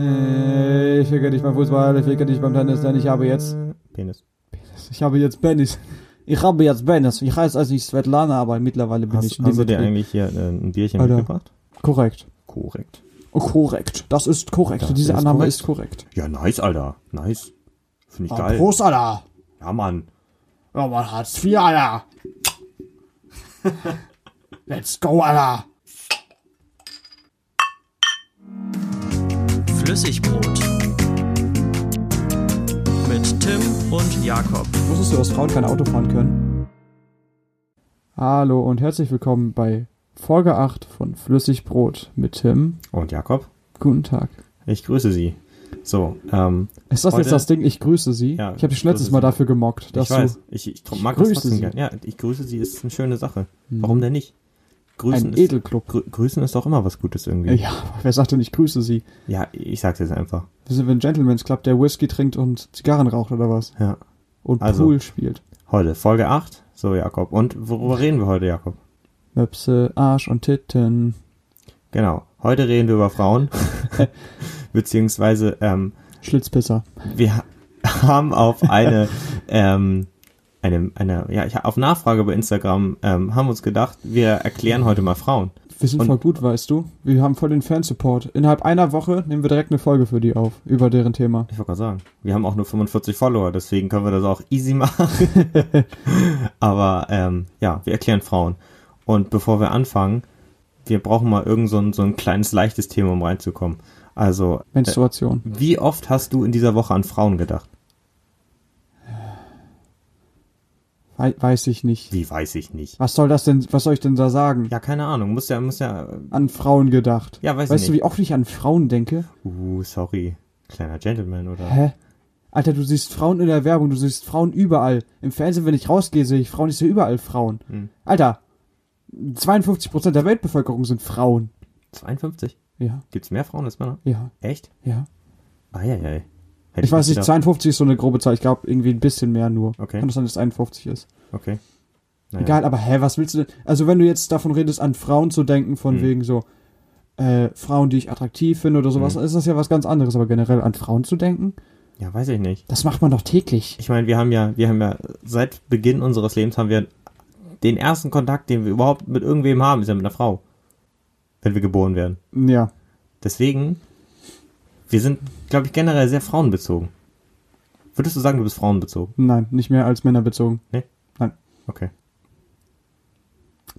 Äh, ich ficke dich beim Fußball, ich ficke dich beim Tennis, denn ich habe jetzt. Penis. Ich habe jetzt Bennis. Ich habe jetzt Bennis. Ich heiße also nicht Svetlana, aber mittlerweile bin ich. Hast, hast du dir eigentlich hier äh, ein Bierchen Alter. mitgebracht? Korrekt. Korrekt. Oh, korrekt. Das ist korrekt. Das Diese ist Annahme korrekt. ist korrekt. Ja, nice, Alter. Nice. Finde ich Ah, geil. Prost, Alter. Ja, Mann. Ja, man Hartz IV, Alter. Let's go, Alter. Flüssigbrot. Mit Tim und Jakob. Wusstest du, dass Frauen kein Auto fahren können? Hallo und herzlich willkommen bei Folge 8 von Flüssigbrot mit Tim. Und Jakob, Guten Tag. ich grüße Sie. So, ähm, Ist das Heute- jetzt das Ding, ich grüße Sie? Ja, ich habe dich letztes Mal dafür gemockt, dass ich weiß, du ich, ich tr- mag grüße das trotzdem Sie. gern. Ja, ich grüße Sie, ist eine schöne Sache. Mhm. Warum denn nicht? Grüßen ein ist, Edelclub. grü grüßen ist doch immer was Gutes irgendwie. Ja, wer sagt denn, ich grüße Sie? Ja, ich sag's jetzt einfach. Wir sind ein Gentleman's Club, der Whisky trinkt und Zigarren raucht oder was? Ja. Und Also. Pool spielt. Heute, Folge 8. So, Jakob. Und worüber reden wir heute, Jakob? Möpse, Arsch und Titten. Genau. Heute reden wir über Frauen. Beziehungsweise, ähm, Schlitzpisser. wir ha- haben auf eine, ähm, eine, eine, ja, ich, auf Nachfrage bei Instagram, ähm, haben uns gedacht, wir erklären heute mal Frauen. Wir sind Und- voll gut, weißt du. Wir haben voll den Fansupport. Innerhalb einer Woche nehmen wir direkt eine Folge für die auf, über deren Thema. Ich wollte gerade sagen, wir haben auch nur 45 Follower, deswegen können wir das auch easy machen. Aber ähm, ja, wir erklären Frauen. Und bevor wir anfangen, wir brauchen mal irgend so ein, so ein kleines leichtes Thema, um reinzukommen. Also, äh, Menstruation. wie oft hast du in dieser Woche an Frauen gedacht? Wei- weiß ich nicht. Wie weiß ich nicht. Was soll das denn, was soll ich denn da sagen? Ja, keine Ahnung, muss ja, muss ja. äh, An Frauen gedacht. Ja, weiß weißt ich du, nicht. wie oft ich an Frauen denke? Uh, sorry. Kleiner Gentleman, oder? Hä? Alter, du siehst Frauen in der Werbung, du siehst Frauen überall. Im Fernsehen, wenn ich rausgehe, sehe ich Frauen, ich sehe überall Frauen. Hm. Alter, 52% der Weltbevölkerung sind Frauen. 52? Ja, Gibt's mehr Frauen als Männer? ja, Echt? ja. Eieiei. Hätte Ich weiß nicht, gedacht. 52 ist so eine grobe Zahl. Ich glaube, irgendwie ein bisschen mehr nur. Okay. Kann das sein, dass es 51 ist? Okay. Naja. Egal, aber hä, was willst du denn? Also, wenn du jetzt davon redest, an Frauen zu denken, von Hm. wegen so, äh, Frauen, die ich attraktiv finde oder sowas, Hm. ist das ja was ganz anderes. Aber generell an Frauen zu denken, Ja, weiß ich nicht. das macht man doch täglich. Ich meine, wir haben ja, wir haben ja seit Beginn unseres Lebens haben wir den ersten Kontakt, den wir überhaupt mit irgendwem haben, ist ja mit einer Frau. Wenn wir geboren werden. Ja. Deswegen, wir sind, glaube ich, generell sehr frauenbezogen. Würdest du sagen, du bist frauenbezogen? Nein, nicht mehr als Männer bezogen. Okay.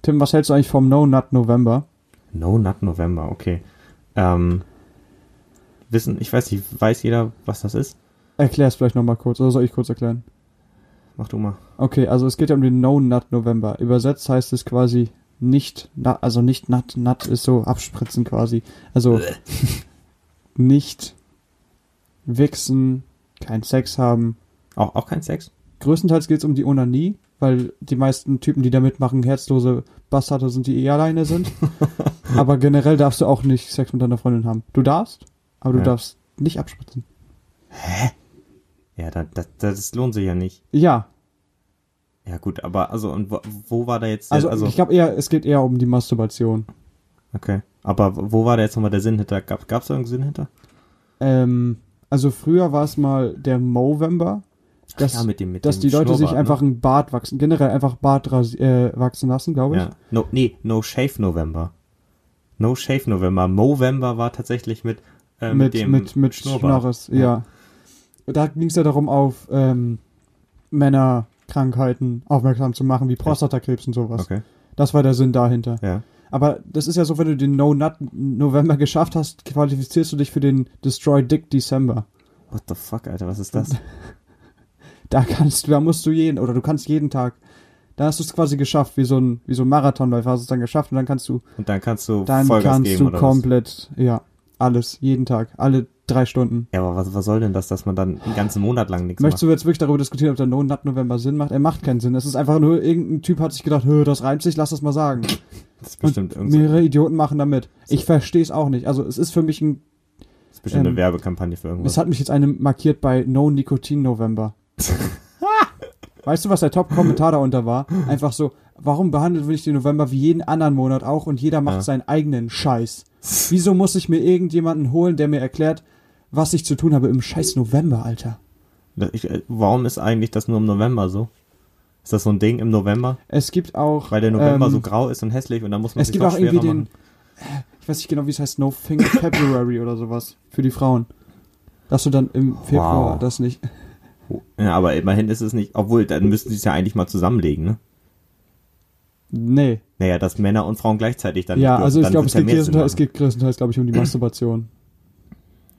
Tim, was hältst du eigentlich vom No Nut November? No Nut November, okay. Ähm, wissen, ich weiß nicht, weiß jeder, was das ist? Erklär es vielleicht nochmal kurz, oder soll ich kurz erklären? Mach du mal. Okay, also es geht ja um den No Nut November. Übersetzt heißt es quasi nicht, also nicht Nut, Nut ist so abspritzen quasi. Also nicht wichsen, kein Sex haben. Auch, auch kein Sex? Größtenteils geht es um die Onanie, weil die meisten Typen, die da mitmachen, herzlose Bastarde sind, die eh alleine sind. aber generell darfst du auch nicht Sex mit deiner Freundin haben. Du darfst, aber du Ja. darfst nicht abspritzen. Ja, das, das, das lohnt sich ja nicht. Ja, Ja gut, aber also und wo, wo war da jetzt der, also, also ich glaube eher, es geht eher um die Masturbation. okay. Aber wo war da jetzt nochmal der Sinn hinter? Gab gab's da irgendeinen Sinn hinter? Ähm, also früher war es mal der Movember, dass, ja, mit dem mit dass dem die Leute sich einfach ein Bart wachsen, generell einfach Bart ras äh, wachsen lassen, glaube ne? ich. Ja. No, nee, No Shave November. No Shave November. Movember war tatsächlich mit äh, mit, dem mit, mit Schnurrbart. Schnorres, ja. Da ging es ja darum, auf ähm, Männerkrankheiten aufmerksam zu machen, wie Prostatakrebs und sowas. Okay. Das war der Sinn dahinter. Ja. Aber das ist ja so, wenn du den No Nut November geschafft hast, qualifizierst du dich für den Destroy Dick December. What the fuck, Alter, was ist das? Da kannst du, da musst du jeden, oder du kannst jeden Tag, da hast du es quasi geschafft, wie so ein, wie so ein Marathonläufer hast du es dann geschafft und dann kannst du, Und dann kannst du dann Vollgas kannst geben du komplett, ja, alles, jeden Tag, alle drei Stunden. was? Ja, aber was, was soll denn das, dass man dann einen ganzen Monat lang nichts Möchtest macht? du jetzt wirklich darüber diskutieren, ob der No Nut November Sinn macht? Er macht keinen Sinn. Es ist einfach nur, irgendein Typ hat sich gedacht, "Hö, das reimt sich, lass das mal sagen. Das ist bestimmt, und so, mehrere Idioten machen damit. Ich verstehe es auch nicht. Also es ist für mich ein, das ist bestimmt ähm, eine Werbekampagne für irgendwas. es hat mich jetzt eine markiert bei No Nicotine November. weißt du, was der Top-Kommentar darunter war? Einfach so, warum behandelt will ich den November wie jeden anderen Monat auch und jeder macht Ja. seinen eigenen Scheiß? Wieso muss ich mir irgendjemanden holen, der mir erklärt, was ich zu tun habe im scheiß November, Alter. Ich, äh, warum ist eigentlich das nur im November so? Ist das so ein Ding im November? Es gibt auch. Weil der November ähm, so grau ist und hässlich und dann muss man Es sich gibt auch irgendwie den. machen. Ich weiß nicht genau, wie es heißt, No Finger February oder sowas. Für die Frauen. Dass du dann im Februar Wow. das nicht. Ja, aber immerhin ist es nicht, obwohl, dann müssten sie es ja eigentlich mal zusammenlegen, ne? Nee. Naja, dass Männer und Frauen gleichzeitig dann ja, also ich glaube, es, ja es geht größtenteils, glaube ich, um die Masturbation.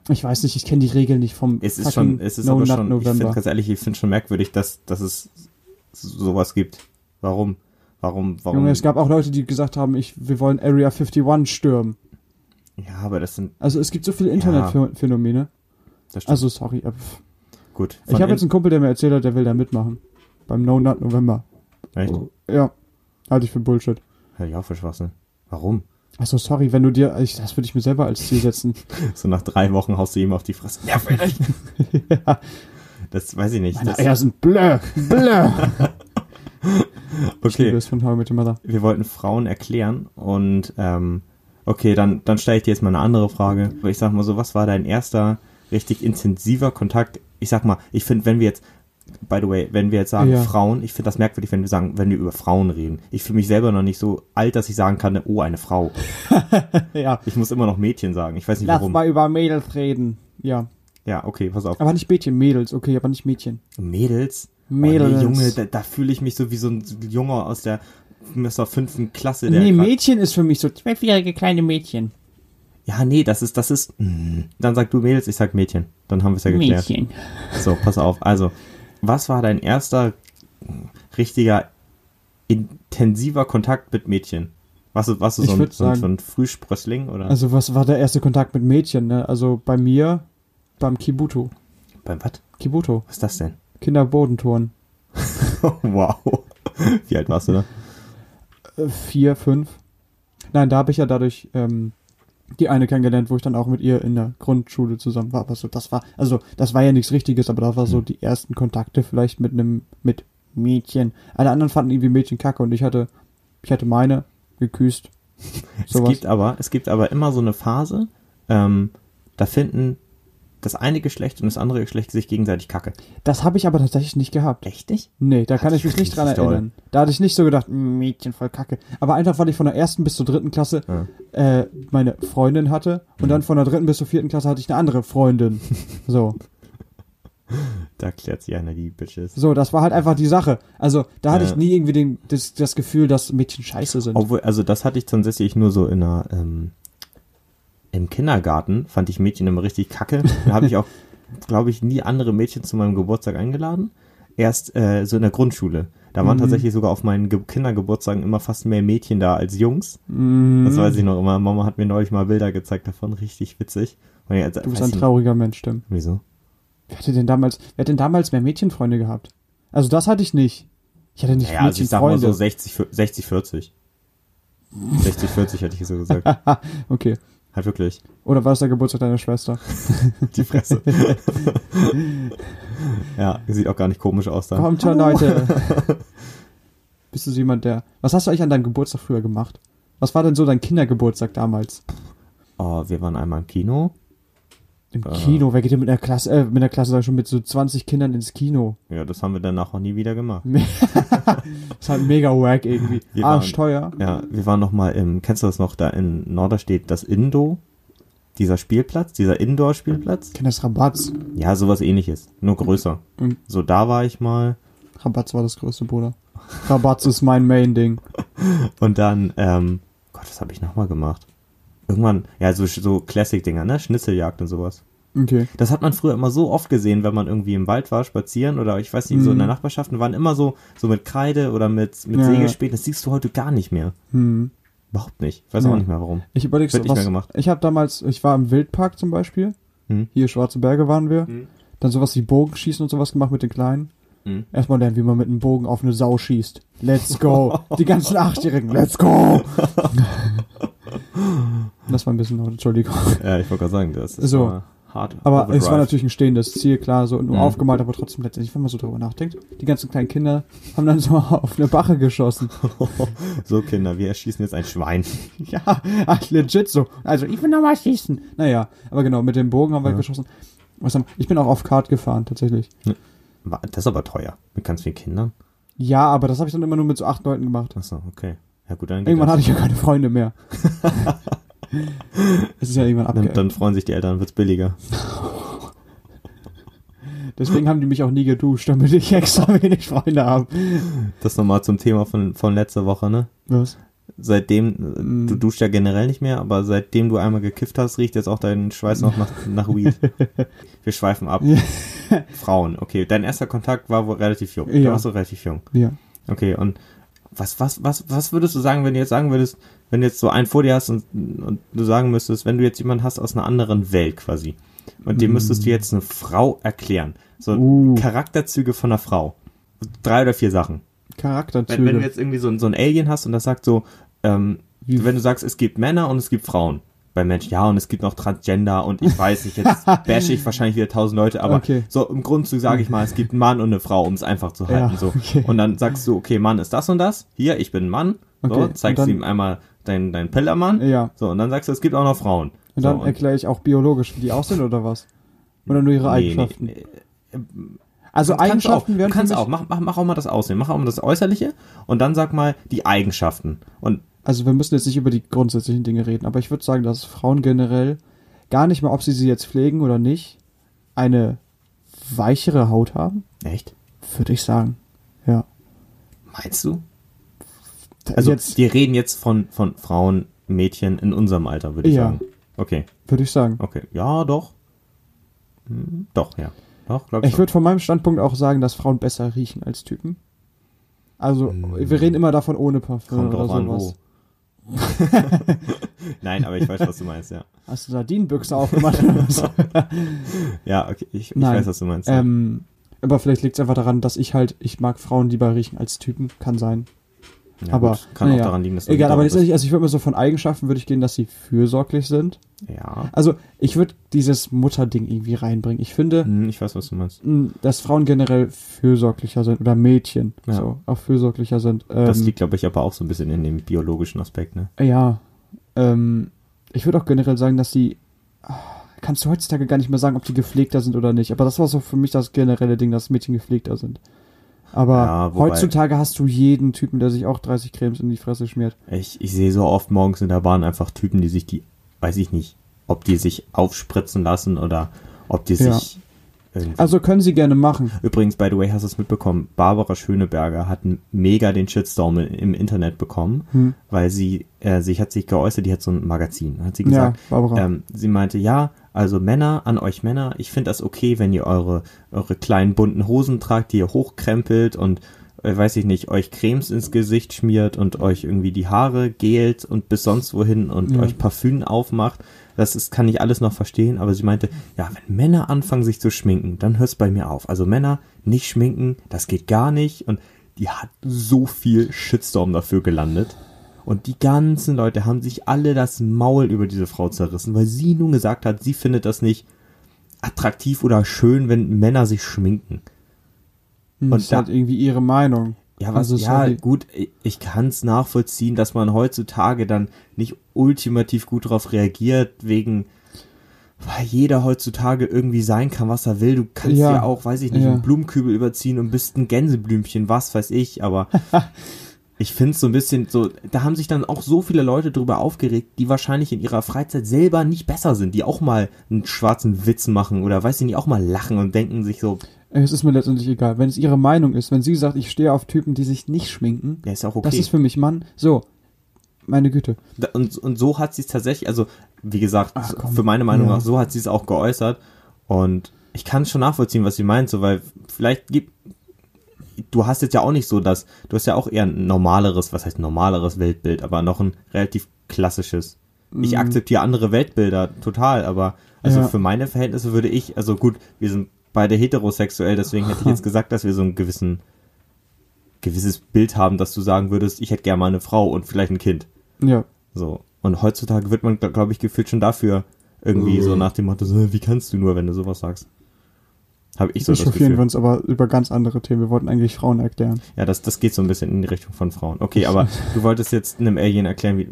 Ich weiß nicht, ich kenne die Regeln nicht vom Es ist schon, es ist No aber schon, ich finde November. ganz ehrlich, ich finde schon merkwürdig, dass, dass es sowas gibt. Warum? Warum, warum? Junge, es gab auch Leute, die gesagt haben, ich, wir wollen Area 51 stürmen. ja, aber das sind, Also es gibt so viele Internetphänomene. stimmt. Also sorry. pff. Gut. Ich habe jetzt einen Kumpel, der mir erzählt hat, der will da mitmachen. Beim No Nut November. Echt? Ja. Halte ich für Bullshit. Hör ich auf für Schwachsinn. Warum? Also sorry, wenn du dir, ich, das würde ich mir selber als Ziel setzen. So nach drei Wochen haust du ihm auf die Fresse. Ja, vielleicht. ja, Das weiß ich nicht. meine Das, Eier sind blö, blö. Okay, wir wollten Frauen erklären und ähm, okay, dann, dann stelle ich dir jetzt mal eine andere Frage. Ich sag mal so, was war dein erster richtig intensiver Kontakt? Ich sag mal, ich finde, wenn wir jetzt, by the way, wenn wir jetzt sagen Ja. Frauen, ich finde das merkwürdig, wenn wir sagen, wenn wir über Frauen reden. Ich fühle mich selber noch nicht so alt, dass ich sagen kann, oh, eine Frau. Ja. Ich muss immer noch Mädchen sagen. Ich weiß nicht Lass warum. mal über Mädels reden. Ja. Ja, okay, pass auf. Aber nicht Mädchen, Mädels, okay, aber nicht Mädchen. Mädels? Mädels. Oh, nee, Junge, da, da fühle ich mich so wie so ein Junge aus der, aus der fünften Klasse. Der nee, Mädchen ist für mich so zwölfjährige kleine Mädchen. Ja, nee, das ist, das ist. mm. Dann sag du Mädels, ich sag Mädchen. Dann haben wir es ja geklärt. Mädchen. So, pass auf. Also, was war dein erster richtiger intensiver Kontakt mit Mädchen? Warst du, warst du Ich so, ein, so, ein, sagen- so ein Frühsprössling oder Also was war der erste Kontakt mit Mädchen, ne? Also bei mir beim Kibuto. beim was? Kibuto. Was ist das denn? Kinderbodenturnen. wow. Wie alt warst du da? Äh, vier, fünf. Nein, da habe ich ja dadurch ähm, die eine kennengelernt, wo ich dann auch mit ihr in der Grundschule zusammen war. Aber so, das war, also das war ja nichts Richtiges, aber das war so Hm. die ersten Kontakte vielleicht mit einem, mit Mädchen. Alle anderen fanden irgendwie Mädchen kacke und ich hatte, ich hatte meine geküsst. Es Sowas. gibt aber, es gibt aber immer so eine Phase, ähm, da finden das eine Geschlecht und das andere Geschlecht sich gegenseitig kacke. Das habe ich aber tatsächlich nicht gehabt. Echt nicht? Nee, da kann Hatte ich mich ich nicht dran richtig doll. erinnern. Da hatte ich nicht so gedacht, "Mm, Mädchen voll kacke. Aber einfach, weil ich von der ersten bis zur dritten Klasse Ja. äh, meine Freundin hatte und Mhm. dann von der dritten bis zur vierten Klasse hatte ich eine andere Freundin. So, Da klärt sich einer die Bitches. so, das war halt einfach die Sache. Also da hatte Ja. ich nie irgendwie den, das, das Gefühl, dass Mädchen scheiße sind. Obwohl, also das hatte ich tatsächlich nur so in einer, ähm, im Kindergarten fand ich Mädchen immer richtig kacke. Da habe ich auch, glaube ich, nie andere Mädchen zu meinem Geburtstag eingeladen. Erst äh, so in der Grundschule. Da waren Mhm. tatsächlich sogar auf meinen Ge Kindergeburtstagen immer fast mehr Mädchen da als Jungs. Mhm. Das weiß ich noch immer. Mama hat mir neulich mal Bilder gezeigt davon. Richtig witzig. Ich, also, Du bist ein trauriger Mensch, Tim. Wieso? Wer hatte denn damals, wer hat denn damals mehr Mädchenfreunde gehabt? Also das hatte ich nicht. Ich hatte nicht Ja, also ich sag mal so 60, für- 60, 40. 60, 40 hätte ich so gesagt. okay. Halt wirklich. Oder war es der Geburtstag deiner Schwester? Die Fresse. ja, sieht auch gar nicht komisch aus da. Kommt schon, Leute. Bist du so jemand, der. Was hast du eigentlich an deinem Geburtstag früher gemacht? Was war denn so dein Kindergeburtstag damals? Oh, wir waren einmal im Kino. Im. Kino, wer geht denn mit einer Klasse, äh, mit einer Klasse sag ich schon mit so 20 Kindern ins Kino? Ja, das haben wir danach auch nie wieder gemacht. Das ist halt mega wack irgendwie. Wir waren- Arschteuer. Ja, wir waren noch mal im, kennst du das noch, da in Norderstedt, das Indo, dieser Spielplatz, dieser Indoor-Spielplatz? Kenn das Rabatz. Ja, sowas ähnliches, nur größer. Mhm. So, da war ich mal Rabatz war das größte, Bruder. Rabatz ist mein Main-Ding. und dann, ähm, Gott, was habe ich noch mal gemacht? Irgendwann, ja, so, so Classic-Dinger, ne? Schnitzeljagd und sowas. Okay. Das hat man früher immer so oft gesehen, wenn man irgendwie im Wald war, spazieren oder ich weiß nicht, so in der Mhm. Nachbarschaft, und waren immer so, so mit Kreide oder mit, mit Ja. Sägespäten. Das siehst du heute gar nicht mehr. Hm. Überhaupt nicht. Ich weiß Ja. auch nicht mehr warum. Ich überlege so, Wird nicht mehr was. gemacht. Ich habe damals, ich war im Wildpark zum Beispiel. Hm. Hier Schwarze Berge waren wir. Hm. Dann sowas wie Bogenschießen und sowas gemacht mit den Kleinen. Hm. Erstmal lernen, wie man mit einem Bogen auf eine Sau schießt. Let's go. Die ganzen Achtjährigen. Let's go. das war ein bisschen laut, Entschuldigung. Ja, ich wollte gerade sagen, das ist So. hart Aber es war natürlich ein stehendes Ziel, klar, so nur Mhm. aufgemalt, aber trotzdem letztendlich, wenn man so drüber nachdenkt, die ganzen kleinen Kinder haben dann so auf eine Bache geschossen. so, Kinder, wir erschießen jetzt ein Schwein. ja, ach, legit so. Also, ich will noch mal schießen. Naja, aber genau, mit dem Bogen haben wir Ja. geschossen. Was haben, ich bin auch auf Kart gefahren, tatsächlich. Das ist aber teuer. Mit ganz vielen Kindern. Ja, aber das habe ich dann immer nur mit so acht Leuten gemacht. Achso, okay. Ja gut, dann Irgendwann hatte ich ja keine Freunde mehr. es ist ja irgendwann dann, abge... dann freuen sich die Eltern, wird's billiger. Deswegen haben die mich auch nie geduscht, damit ich extra wenig Freunde habe. Das nochmal zum Thema von, von letzter Woche, ne? Was? Seitdem, äh, Mm. du duschst ja generell nicht mehr, aber seitdem du einmal gekifft hast, riecht jetzt auch dein Schweiß noch nach, nach Weed. Wir schweifen ab. Frauen, okay. Dein erster Kontakt war wohl relativ jung. Ja. Da warst du relativ jung. Ja. Okay, und was, was, was, was würdest du sagen, wenn du jetzt sagen würdest, wenn du jetzt so einen vor dir hast und, und du sagen müsstest, wenn du jetzt jemanden hast aus einer anderen Welt quasi und dem müsstest du jetzt eine Frau erklären, so Uh. Charakterzüge von einer Frau, drei oder vier Sachen. Charakterzüge. Wenn, wenn du jetzt irgendwie so, ein- so ein Alien hast und das sagt so, ähm, wenn du sagst, es gibt Männer und es gibt Frauen. Bei Menschen, ja, und es gibt noch Transgender und ich weiß nicht, jetzt bashe ich wahrscheinlich wieder tausend Leute, aber Okay. so im Grundzug sage ich mal, es gibt einen Mann und eine Frau, um es einfach zu halten. Ja, so. okay. Und dann sagst du, okay, Mann ist das und das, hier, ich bin ein Mann, so, Okay, zeigst du dann- ihm einmal deinen dein Pillermann, Ja. so, und dann sagst du, es gibt auch noch Frauen. Und dann so, erkläre ich auch biologisch, wie die aussehen oder was? Oder nur ihre nee, Eigenschaften? nee, Also kannst Eigenschaften auch, du werden für kannst auch, mach, mach, mach auch mal das Aussehen, mach auch mal das Äußerliche und dann sag mal die Eigenschaften. Und also wir müssen jetzt nicht über die grundsätzlichen Dinge reden, aber ich würde sagen, dass Frauen generell gar nicht mal, ob sie sie jetzt pflegen oder nicht, eine weichere Haut haben, echt? würde ich sagen. Ja. Meinst du? Also jetzt wir reden jetzt von, von Frauen, Mädchen in unserem Alter, würde ich Ja. sagen. Okay, würde ich sagen. okay. Ja, doch. Hm, Doch, ja. Doch, glaube ich. Ich würde von meinem Standpunkt auch sagen, dass Frauen besser riechen als Typen. Also, wir reden immer davon ohne Parfüm Kommt oder drauf an, sowas. wo. Nein, aber ich weiß, was du meinst, ja. Hast du Sardinenbüchse aufgemacht oder was? Ja, okay, ich, ich weiß, was du meinst. ja. ähm, aber vielleicht liegt es einfach daran, dass ich halt, ich mag Frauen lieber riechen als Typen. Kann sein. Ja, aber, gut, kann naja. auch daran liegen, dass Egal, aber letztendlich, also ich würde mal so von Eigenschaften würde ich gehen, dass sie fürsorglich sind. Ja, Also ich würde dieses Mutterding irgendwie reinbringen. Ich finde, Hm, ich weiß, was du meinst. mh, dass Frauen generell fürsorglicher sind oder Mädchen Ja. so auch fürsorglicher sind. Ähm, Das liegt, glaube ich, aber auch so ein bisschen in dem biologischen Aspekt, ne? Ja. Ähm, ich würde auch generell sagen, dass ah, kannst du heutzutage gar nicht mehr sagen, ob die gepflegter sind oder nicht. Aber das war so für mich das generelle Ding, dass Mädchen gepflegter sind. Aber Ja, wobei- heutzutage hast du jeden Typen, der sich auch 30 Cremes in die Fresse schmiert. Ich, ich sehe so oft morgens in der Bahn einfach Typen, die sich die, weiß ich nicht, ob die sich aufspritzen lassen oder ob die Ja. sich irgendwie. Also können sie gerne machen. Übrigens, by the way, hast du es mitbekommen, Barbara Schöneberger hat mega den Shitstorm im- im Internet bekommen, Hm. weil sie, äh, sich hat sich geäußert, die hat so ein Magazin, hat sie gesagt, ja, Barbara. ähm, sie meinte, ja, also Männer, an euch Männer, ich finde das okay, wenn ihr eure, eure kleinen bunten Hosen tragt, die ihr hochkrempelt und äh, weiß ich nicht, euch Cremes ins Gesicht schmiert und euch irgendwie die Haare gelt und bis sonst wohin und Ja. euch Parfüm aufmacht. Das ist, kann ich alles noch verstehen, aber sie meinte, ja, wenn Männer anfangen sich zu schminken, dann hört's bei mir auf. Also Männer nicht schminken, das geht gar nicht und die hat so viel Shitstorm dafür gelandet. Und die ganzen Leute haben sich alle das Maul über diese Frau zerrissen, weil sie nun gesagt hat, sie findet das nicht attraktiv oder schön, wenn Männer sich schminken. Hm, und das ist da- halt irgendwie ihre Meinung. Ja, was, Also, ja, sorry. gut, ich- ich kann es nachvollziehen, dass man heutzutage dann nicht ultimativ gut darauf reagiert, wegen, weil jeder heutzutage irgendwie sein kann, was er will. Du kannst Ja, ja, auch, weiß ich nicht, ja. einen Blumenkübel überziehen und bist ein Gänseblümchen, was weiß ich, aber ich finde es so ein bisschen so, da haben sich dann auch so viele Leute drüber aufgeregt, die wahrscheinlich in ihrer Freizeit selber nicht besser sind, die auch mal einen schwarzen Witz machen oder weiß ich nicht, auch mal lachen und denken sich so, Es ist mir letztendlich egal. Wenn es ihre Meinung ist, wenn sie sagt, ich stehe auf Typen, die sich nicht schminken, ja, ist auch okay. das ist für mich Mann. So, meine Güte. Und, und so hat sie es tatsächlich, also wie gesagt, Ach, für meine Meinung Ja. nach, so hat sie es auch geäußert. Und ich kann schon nachvollziehen, was sie meint, so, weil vielleicht gibt, du hast jetzt ja auch nicht so das, du hast ja auch eher ein normaleres, was heißt normaleres Weltbild, aber noch ein relativ klassisches. Ich Mhm. akzeptiere andere Weltbilder total, aber also Ja. für meine Verhältnisse würde ich, also gut, wir sind beide heterosexuell, deswegen hätte ich jetzt gesagt, dass wir so einen gewissen gewisses Bild haben, dass du sagen würdest, ich hätte gerne mal eine Frau und vielleicht ein Kind. Ja. So. Und heutzutage wird man, glaube ich, gefühlt schon dafür Irgendwie so nach dem Motto, so, wie kannst du nur, wenn du sowas sagst? Habe ich so das Gefühl. wir uns aber über ganz andere Themen. Wir wollten eigentlich Frauen erklären. Ja, das, das geht so ein bisschen in die Richtung von Frauen. Okay, aber du wolltest jetzt einem Alien erklären, wie,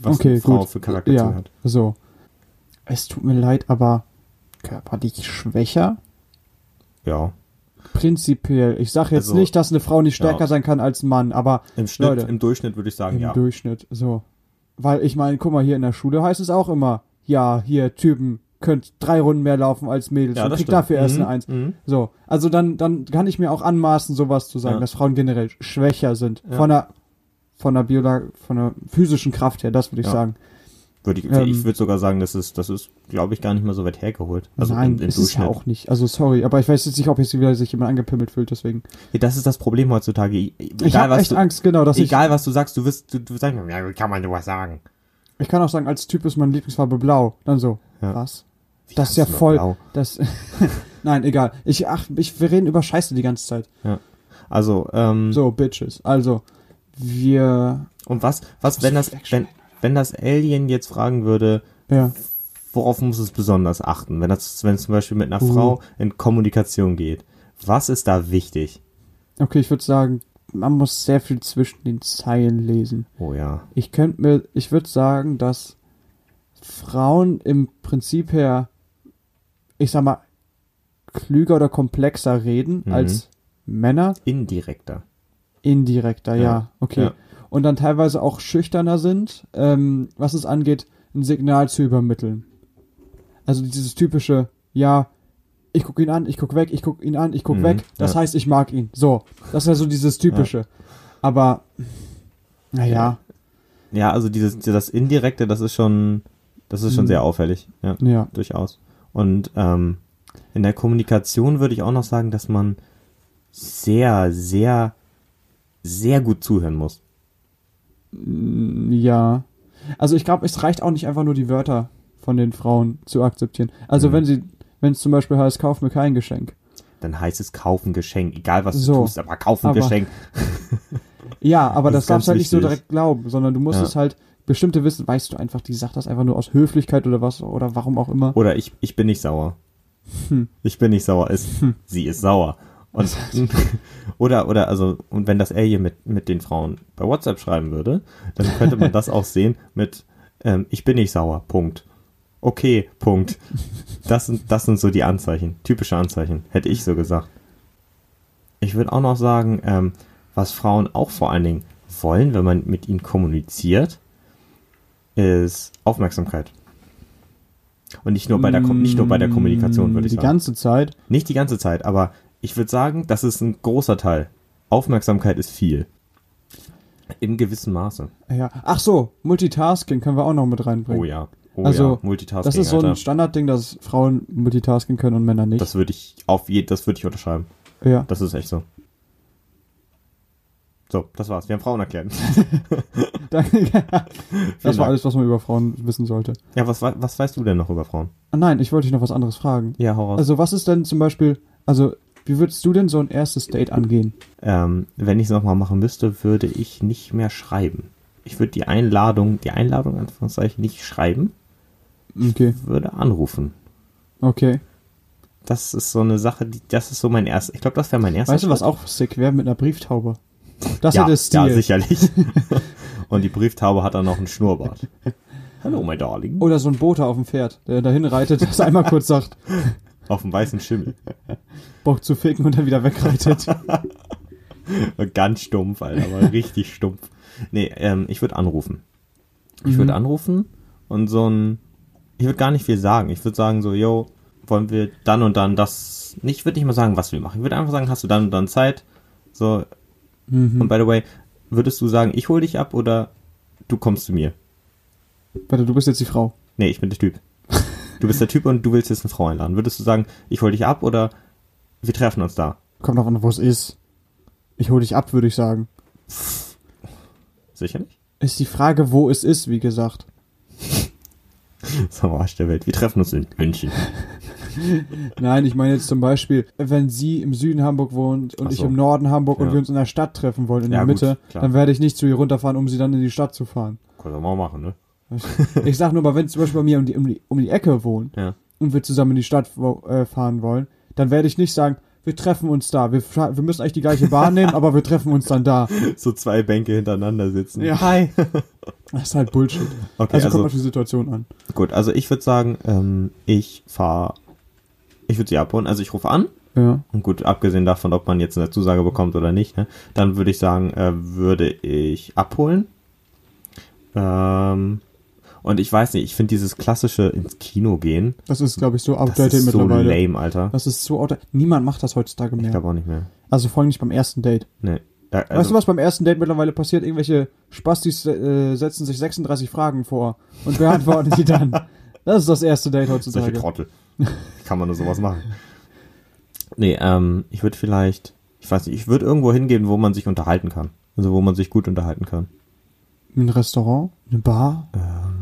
was okay, eine Frau gut. für Charakterzüge ja, hat. so. Es tut mir leid, aber körperlich schwächer? Ja. Prinzipiell. Ich sage jetzt Also, nicht, dass eine Frau nicht stärker ja. sein kann als ein Mann, aber Im Schnitt, Leute. im Durchschnitt würde ich sagen, im ja. Durchschnitt so. Weil ich meine, guck mal, hier in der Schule heißt es auch immer, ja, hier Typen könnt drei Runden mehr laufen als Mädels Ja, und kriegt stimmt. dafür erst Mhm, eine Eins. mhm. So, also dann, dann kann ich mir auch anmaßen, sowas zu sagen, Ja. dass Frauen generell schwächer sind. Von der, von der Biola von der physischen Kraft her, das würde ich sagen. Würde ich, Ähm, ich würde sogar sagen, das ist, das ist, glaube ich, gar nicht mal so weit hergeholt. Also Nein, im, im ist es ja auch nicht. Also sorry, aber ich weiß jetzt nicht, ob jetzt wieder sich jemand angepimmelt fühlt, deswegen. Ja, das ist das Problem heutzutage. E- ich Egal, habe was echt du, Angst, genau, dass egal was du sagst, du wirst, du, du sagst, ja, kann man sowas sagen? ich, ich kann auch sagen, als Typ ist meine Lieblingsfarbe blau. Dann so, Ja. was? Wie Das ist ja voll, blau? das, nein, egal. Ich, ach, ich, wir reden über Scheiße die ganze Zeit. Also, ähm, So, Bitches. Also, wir, und was, was, wenn das, wenn, wenn das Alien jetzt fragen würde, ja, worauf muss es besonders achten, wenn das, wenn es zum Beispiel mit einer Uh. Frau in Kommunikation geht? Was ist da wichtig? okay, ich würde sagen, man muss sehr viel zwischen den Zeilen lesen. Oh ja. Ich könnte mir, ich würde sagen, dass Frauen im Prinzip her, ich sag mal, klüger oder komplexer reden Mhm. als Männer. Indirekter. Indirekter, ja, Ja, okay. ja. Und dann teilweise auch schüchterner sind, ähm, was es angeht, ein Signal zu übermitteln. Also dieses typische, ja, ich guck ihn an, ich guck weg, ich guck ihn an, ich guck Mhm, weg. Das ja. heißt, ich mag ihn. So, das ist ja so dieses typische. Aber, naja, Ja, also dieses, das Indirekte, das ist schon, das ist schon Mhm. sehr auffällig. Ja, ja. durchaus. Und ähm, in der Kommunikation würde ich auch noch sagen, dass man sehr, sehr, sehr gut zuhören muss. Ja. Also ich glaube, es reicht auch nicht einfach nur die Wörter von den Frauen zu akzeptieren. Also Mhm. wenn sie, wenn es zum Beispiel heißt, kauf mir kein Geschenk. Dann heißt es kaufen Geschenk, egal was So. du tust, aber kaufen Geschenk. Ja, aber Das das, darfst du halt nicht so direkt glauben, sondern du musst Ja. es halt, bestimmte Wissen weißt du einfach, die sagt das einfach nur aus Höflichkeit oder was, oder warum auch immer. Oder ich, ich bin nicht sauer. Hm. Ich bin nicht sauer, ist, sie ist sauer. Und, oder, oder, also, und wenn das Alien mit, mit den Frauen bei WhatsApp schreiben würde, dann könnte man das auch sehen mit, ähm, ich bin nicht sauer, Punkt. Okay, Punkt. Das sind, das sind so die Anzeichen, typische Anzeichen, hätte ich so gesagt. Ich würde auch noch sagen, ähm, was Frauen auch vor allen Dingen wollen, wenn man mit ihnen kommuniziert, ist Aufmerksamkeit. Und nicht nur bei der, nicht nur bei der Kommunikation, würde ich Die sagen. ganze Zeit. Nicht die ganze Zeit, aber ich würde sagen, das ist ein großer Teil. Aufmerksamkeit ist viel. In gewissem Maße. Ja. Ach so, Multitasking können wir auch noch mit reinbringen. Oh ja. Oh Also, ja. Multitasking, Das ist so ein Alter. Standardding, dass Frauen Multitasking können und Männer nicht. Das würde ich auf je, das würde ich unterschreiben. ja. Das ist echt so. So, das war's. Wir haben Frauen erklärt. Danke. das war alles, was man über Frauen wissen sollte. Ja, was, was weißt du denn noch über Frauen? Ah, nein, ich wollte dich noch was anderes fragen. Ja, hau raus. Also was ist denn zum Beispiel, also wie würdest du denn so ein erstes Date angehen? ähm, wenn ich es nochmal machen müsste, würde ich nicht mehr schreiben. Ich würde die Einladung, die Einladung, Anführungszeichen, nicht schreiben. Okay, Ich würde anrufen. okay. Das ist so eine Sache, die, das ist so mein erstes, ich glaube, das wäre mein erster Weißt du, was auch sick wäre mit einer Brieftaube? Das ja, ist Stil. Ja, sicherlich. Und die Brieftaube hat dann noch einen Schnurrbart. Hallo, my darling. Oder so ein Bote auf dem Pferd, der dahin reitet, das einmal kurz sagt, Auf dem weißen Schimmel. Bock zu ficken und dann wieder wegreitet. Ganz stumpf, Alter, aber richtig stumpf. Nee, ähm, ich würde anrufen. Ich Mhm. würde anrufen und so ein, ich würde gar nicht viel sagen. Ich würde sagen so, yo, wollen wir dann und dann das, ich würde nicht mal sagen, was wir machen. Ich würde einfach sagen, hast du dann und dann Zeit? So, Mhm. und by the way, würdest du sagen, ich hol dich ab oder du kommst zu mir? Warte, du bist jetzt die Frau. Nee, ich bin der Typ. Du bist der Typ und du willst jetzt eine Frau einladen. Würdest du sagen, ich hol dich ab oder wir treffen uns da? Kommt drauf an, wo es ist. Ich hol dich ab, würde ich sagen. Sicher nicht? Ist die Frage, wo es ist, wie gesagt. So, Arsch der Welt. Wir treffen uns in München. Nein, ich meine jetzt zum Beispiel, wenn sie im Süden Hamburg wohnt und Ach ich so. im Norden Hamburg und Ja. wir uns in der Stadt treffen wollen, in Ja, der gut, Mitte, klar. dann werde ich nicht zu ihr runterfahren, um sie dann in die Stadt zu fahren. Können wir mal machen, ne? Ich sag nur mal, wenn zum Beispiel bei mir um die, um die, um die Ecke wohnt Ja. und wir zusammen in die Stadt wo, äh, fahren wollen, dann werde ich nicht sagen, wir treffen uns da. Wir, wir müssen eigentlich die gleiche Bahn nehmen, aber wir treffen uns dann da. So zwei Bänke hintereinander sitzen. Ja, hi. Das ist halt Bullshit. Okay, Also, also, kommt auf die Situation an. gut, also ich würde sagen, ähm, ich fahre, ich würde sie abholen, also ich rufe an Ja. und gut, abgesehen davon, ob man jetzt eine Zusage bekommt oder nicht, ne, dann würde ich sagen, äh, würde ich abholen. Ähm, und ich weiß nicht, ich finde dieses klassische ins Kino gehen, Das ist, glaube ich, so das outdated ist so mittlerweile. lame, Alter. Das ist so outdated. Niemand macht das heutzutage Ich mehr. glaube auch nicht mehr. Also vor allem nicht beim ersten Date. Nee. Da, also, weißt du, was beim ersten Date mittlerweile passiert? Irgendwelche Spastis äh, setzen sich 36 Fragen vor und beantworten die dann. Das ist das erste Date Solche heutzutage. Trottel. Wie kann man nur sowas machen? Nee, ähm, ich würde vielleicht, ich weiß nicht, ich würde irgendwo hingehen, wo man sich unterhalten kann. Also wo man sich gut unterhalten kann. Ein Restaurant? Eine Bar? Ähm,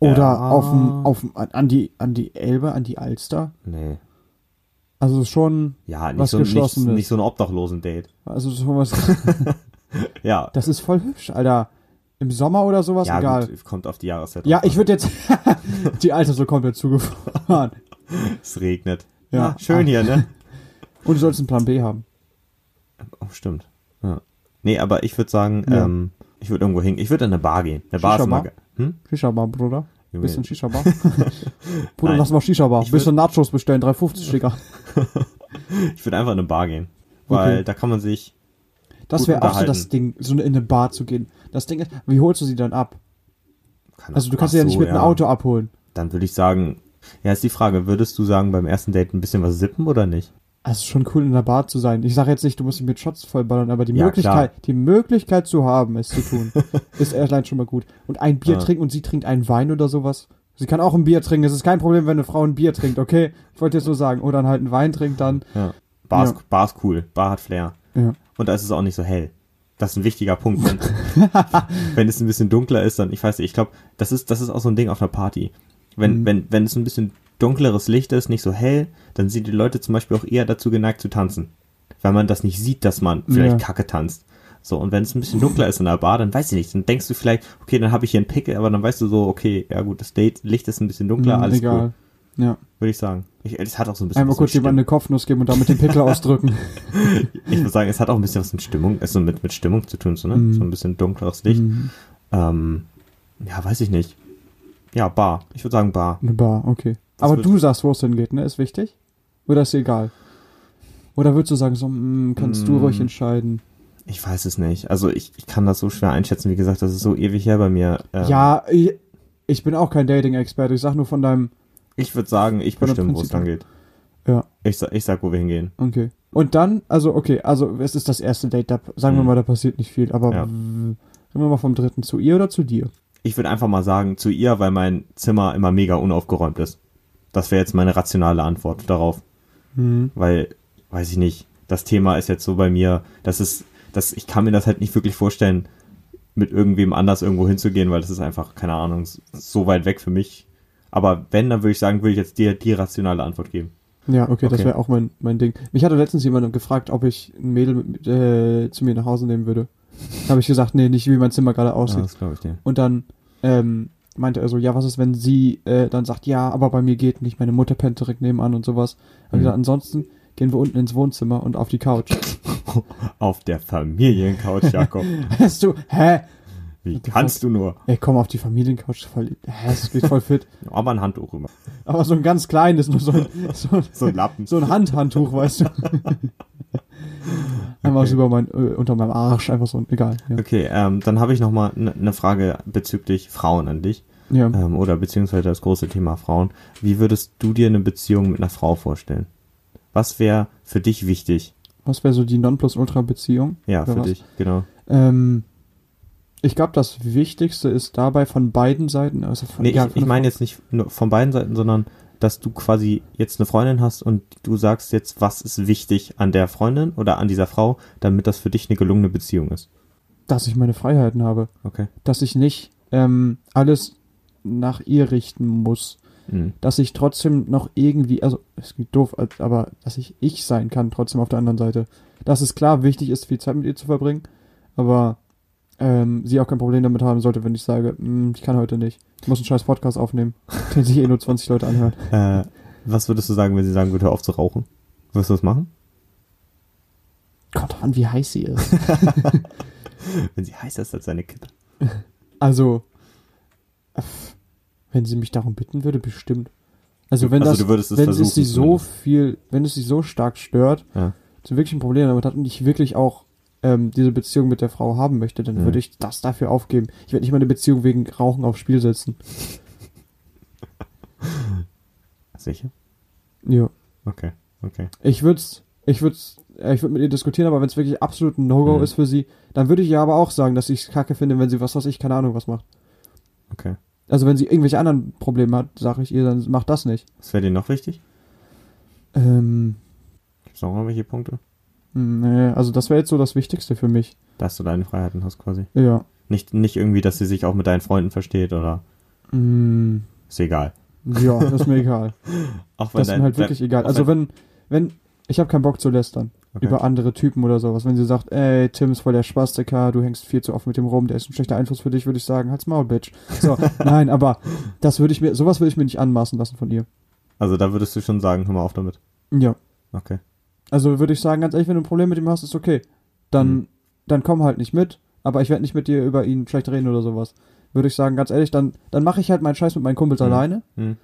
Oder ja. auf dem, auf dem, an die, an die Elbe, an die Alster? nee. Also schon, Ja, nicht Was so, nicht, Geschlossenes. nicht so ein Obdachlosen-Date. also schon was. Ja. Das ist voll hübsch, Alter. Im Sommer oder sowas, ja, egal. gut, kommt auf die Jahreszeit. Ja, ich würde jetzt die Alte so komplett zugefahren. Es regnet. Ja. Ah, schön hier, ne? Und du sollst einen Plan B haben. Oh, stimmt. Ja. Nee, aber ich würde sagen, Ja. ähm, ich würde irgendwo hin. Ich würde in eine Bar gehen. Eine Bar ist immer Hm? Shisha-Bar, Bruder. Junge, Bisschen Shisha-Bar. Bruder, Nein. lass mal Shisha-Bar. Bisschen Nachos bestellen, 3,50 Sticker. Ich würde einfach in eine Bar gehen. Weil Okay. da kann man sich. Das wäre auch so das. Ding, so in eine Bar zu gehen. Das Ding ist, wie holst du sie dann ab? Kann Also du kannst sie ja nicht mit einem Auto abholen. Dann würde ich sagen, ja, ist die Frage, würdest du sagen, beim ersten Date ein bisschen was sippen oder nicht? Es ist schon cool, in einer Bar zu sein. Ich sage jetzt nicht, du musst dich mit Shots vollballern, aber die Ja, Möglichkeit, die Möglichkeit zu haben, es zu tun, ist allein schon mal gut. Und ein Bier Ja. trinken und sie trinkt einen Wein oder sowas. Sie kann auch ein Bier trinken. Es ist kein Problem, wenn eine Frau ein Bier trinkt, okay? Ich wollte jetzt nur sagen. Oder dann halt einen Wein trinkt dann. Ja. Bar, Ja. Ist, Bar ist cool. Bar hat Flair. Ja. Und da ist es auch nicht so hell. Das ist ein wichtiger Punkt. Wenn, wenn es ein bisschen dunkler ist, dann, ich weiß nicht, ich glaube, das ist, das ist auch so ein Ding auf einer Party. Wenn, Mhm. wenn, wenn es ein bisschen dunkleres Licht ist, nicht so hell, dann sind die Leute zum Beispiel auch eher dazu geneigt zu tanzen. Weil man das nicht sieht, dass man vielleicht Ja. Kacke tanzt. So, und wenn es ein bisschen dunkler ist in der Bar, dann weiß ich nicht, dann denkst du vielleicht, okay, dann habe ich hier einen Pickel, aber dann weißt du so, okay, ja gut, das Date, Licht ist ein bisschen dunkler, Hm, alles egal. cool, Ja. würde ich sagen. Ich, es hat auch so ein bisschen Einmal kurz jemand eine Kopfnuss geben und damit den Pickel ausdrücken. Ich würde sagen, es hat auch ein bisschen was mit Stimmung, also mit, mit Stimmung zu tun, so, ne? Mhm. So ein bisschen dunkleres Licht. Mhm. Ähm, ja, weiß ich nicht. Ja, Bar. Ich würde sagen Bar. Eine Bar, okay. Das Aber du sagst, wo es hingeht, ne? Ist wichtig? Oder ist dir egal? Oder würdest du sagen, so, mm, kannst du Mm. ruhig entscheiden? Ich weiß es nicht. Also ich, ich kann das so schwer einschätzen. Wie gesagt, das ist so ewig her bei mir. Ähm, Ja, ich, ich bin auch kein Dating-Experte. Ich sag nur von deinem, Ich würde sagen, ich bestimme, wo es lang geht. Ja. Ich, ich sag, wo wir hingehen. okay. Und dann, also, okay, also, es ist das erste Date, da, sagen wir Mhm. mal, da passiert nicht viel, aber, Ja. sagen wir mal vom dritten zu ihr oder zu dir? Ich würde einfach mal sagen, zu ihr, weil mein Zimmer immer mega unaufgeräumt ist. Das wäre jetzt meine rationale Antwort darauf. Mhm. weil, weiß ich nicht, das Thema ist jetzt so bei mir, dass es, dass ich kann mir das halt nicht wirklich vorstellen, mit irgendwem anders irgendwo hinzugehen, weil das ist einfach, keine Ahnung, so weit weg für mich. Aber wenn, dann würde ich sagen, würde ich jetzt dir die rationale Antwort geben. Ja, okay, das Okay. wäre auch mein, mein Ding. Mich hatte letztens jemand gefragt, ob ich ein Mädel mit, äh, zu mir nach Hause nehmen würde. Da habe ich gesagt, nee, nicht wie mein Zimmer gerade Ja, aussieht. das glaube ich dir. Und dann ähm, meinte er so, ja, was ist, wenn sie äh, dann sagt, ja, aber bei mir geht nicht, meine Mutter pennt direkt nebenan und sowas. Mhm. gesagt, ansonsten gehen wir unten ins Wohnzimmer und auf die Couch. Auf der Familiencouch, Jakob. Hast du, hä? Wie kannst du nur? Ey, komm auf die Familiencouch, voll, hä, das geht voll fit. Aber ein Handtuch rüber. Aber so ein ganz kleines, nur so ein, so, So ein Lappen. so ein Handhandtuch, weißt du. So über mein, äh, unter meinem Arsch, einfach so, egal. Ja. Okay, ähm, dann habe ich noch mal eine ne Frage bezüglich Frauen an dich. ja. ähm, oder beziehungsweise das große Thema Frauen. Wie würdest du dir eine Beziehung mit einer Frau vorstellen? Was wäre für dich wichtig? Was wäre so die Nonplusultra-Beziehung? Ja, für was? dich, genau. Ähm, ich glaube, das Wichtigste ist dabei von beiden Seiten, also von, Nee, ja, ich, ich meine jetzt nicht nur von beiden Seiten, sondern dass du quasi jetzt eine Freundin hast und du sagst jetzt, was ist wichtig an der Freundin oder an dieser Frau, damit das für dich eine gelungene Beziehung ist. dass ich meine Freiheiten habe, Okay. dass ich nicht ähm, alles nach ihr richten muss, Mhm. dass ich trotzdem noch irgendwie, also es klingt doof, aber dass ich ich sein kann trotzdem auf der anderen Seite. Dass es klar wichtig ist, viel Zeit mit ihr zu verbringen, aber ähm, sie auch kein Problem damit haben sollte, wenn ich sage, "Mm, ich kann heute nicht. Ich muss einen scheiß Podcast aufnehmen, den sich eh nur 20 Leute anhören. Äh, was würdest du sagen, wenn sie sagen würde, hör auf zu rauchen? Würdest du das machen? Kommt drauf an, wie heiß sie ist. Wenn sie heißer ist als seine Kippe. Also, wenn sie mich darum bitten würde, bestimmt. Also wenn Also das, es wenn es sie so viel, wenn es sie so stark stört, Ja. so wirklich ein Problem damit hat und ich wirklich auch ähm, diese Beziehung mit der Frau haben möchte, dann Ja. würde ich das dafür aufgeben. Ich werde nicht meine Beziehung wegen Rauchen aufs Spiel setzen. Sicher? Ja. Okay, okay. Ich würde ich würde äh, ich würde mit ihr diskutieren, aber wenn es wirklich absolut ein No-Go Mhm. ist für sie, dann würde ich ja aber auch sagen, dass ich es kacke finde, wenn sie was weiß ich, keine Ahnung was macht. Okay. Also wenn sie irgendwelche anderen Probleme hat, sage ich ihr, dann mach das nicht. Was wäre dir noch wichtig? Ähm, Gibt es noch irgendwelche Punkte? Nee, also das wäre jetzt so das Wichtigste für mich. Dass du deine Freiheiten hast quasi. Ja. Nicht, nicht irgendwie, dass sie sich auch mit deinen Freunden versteht oder Mm, ist egal. ja, das ist mir egal. Auch Das ist mir halt wirklich egal. Also wenn, wenn, ich habe keinen Bock zu lästern Okay. über andere Typen oder sowas. Wenn sie sagt, ey, Tim ist voll der Spastiker, du hängst viel zu oft mit dem rum, der ist ein schlechter Einfluss für dich, würde ich sagen, halt's Maul, Bitch. So, nein, aber das würde ich mir, sowas würde ich mir nicht anmaßen lassen von ihr. Also da würdest du schon sagen, hör mal auf damit. Ja. Okay. Also würde ich sagen, ganz ehrlich, wenn du ein Problem mit ihm hast, ist okay. Dann, Mhm. dann komm halt nicht mit, aber ich werde nicht mit dir über ihn schlecht reden oder sowas. Würde ich sagen, ganz ehrlich, dann, dann mache ich halt meinen Scheiß mit meinen Kumpels Mhm. alleine. Hm.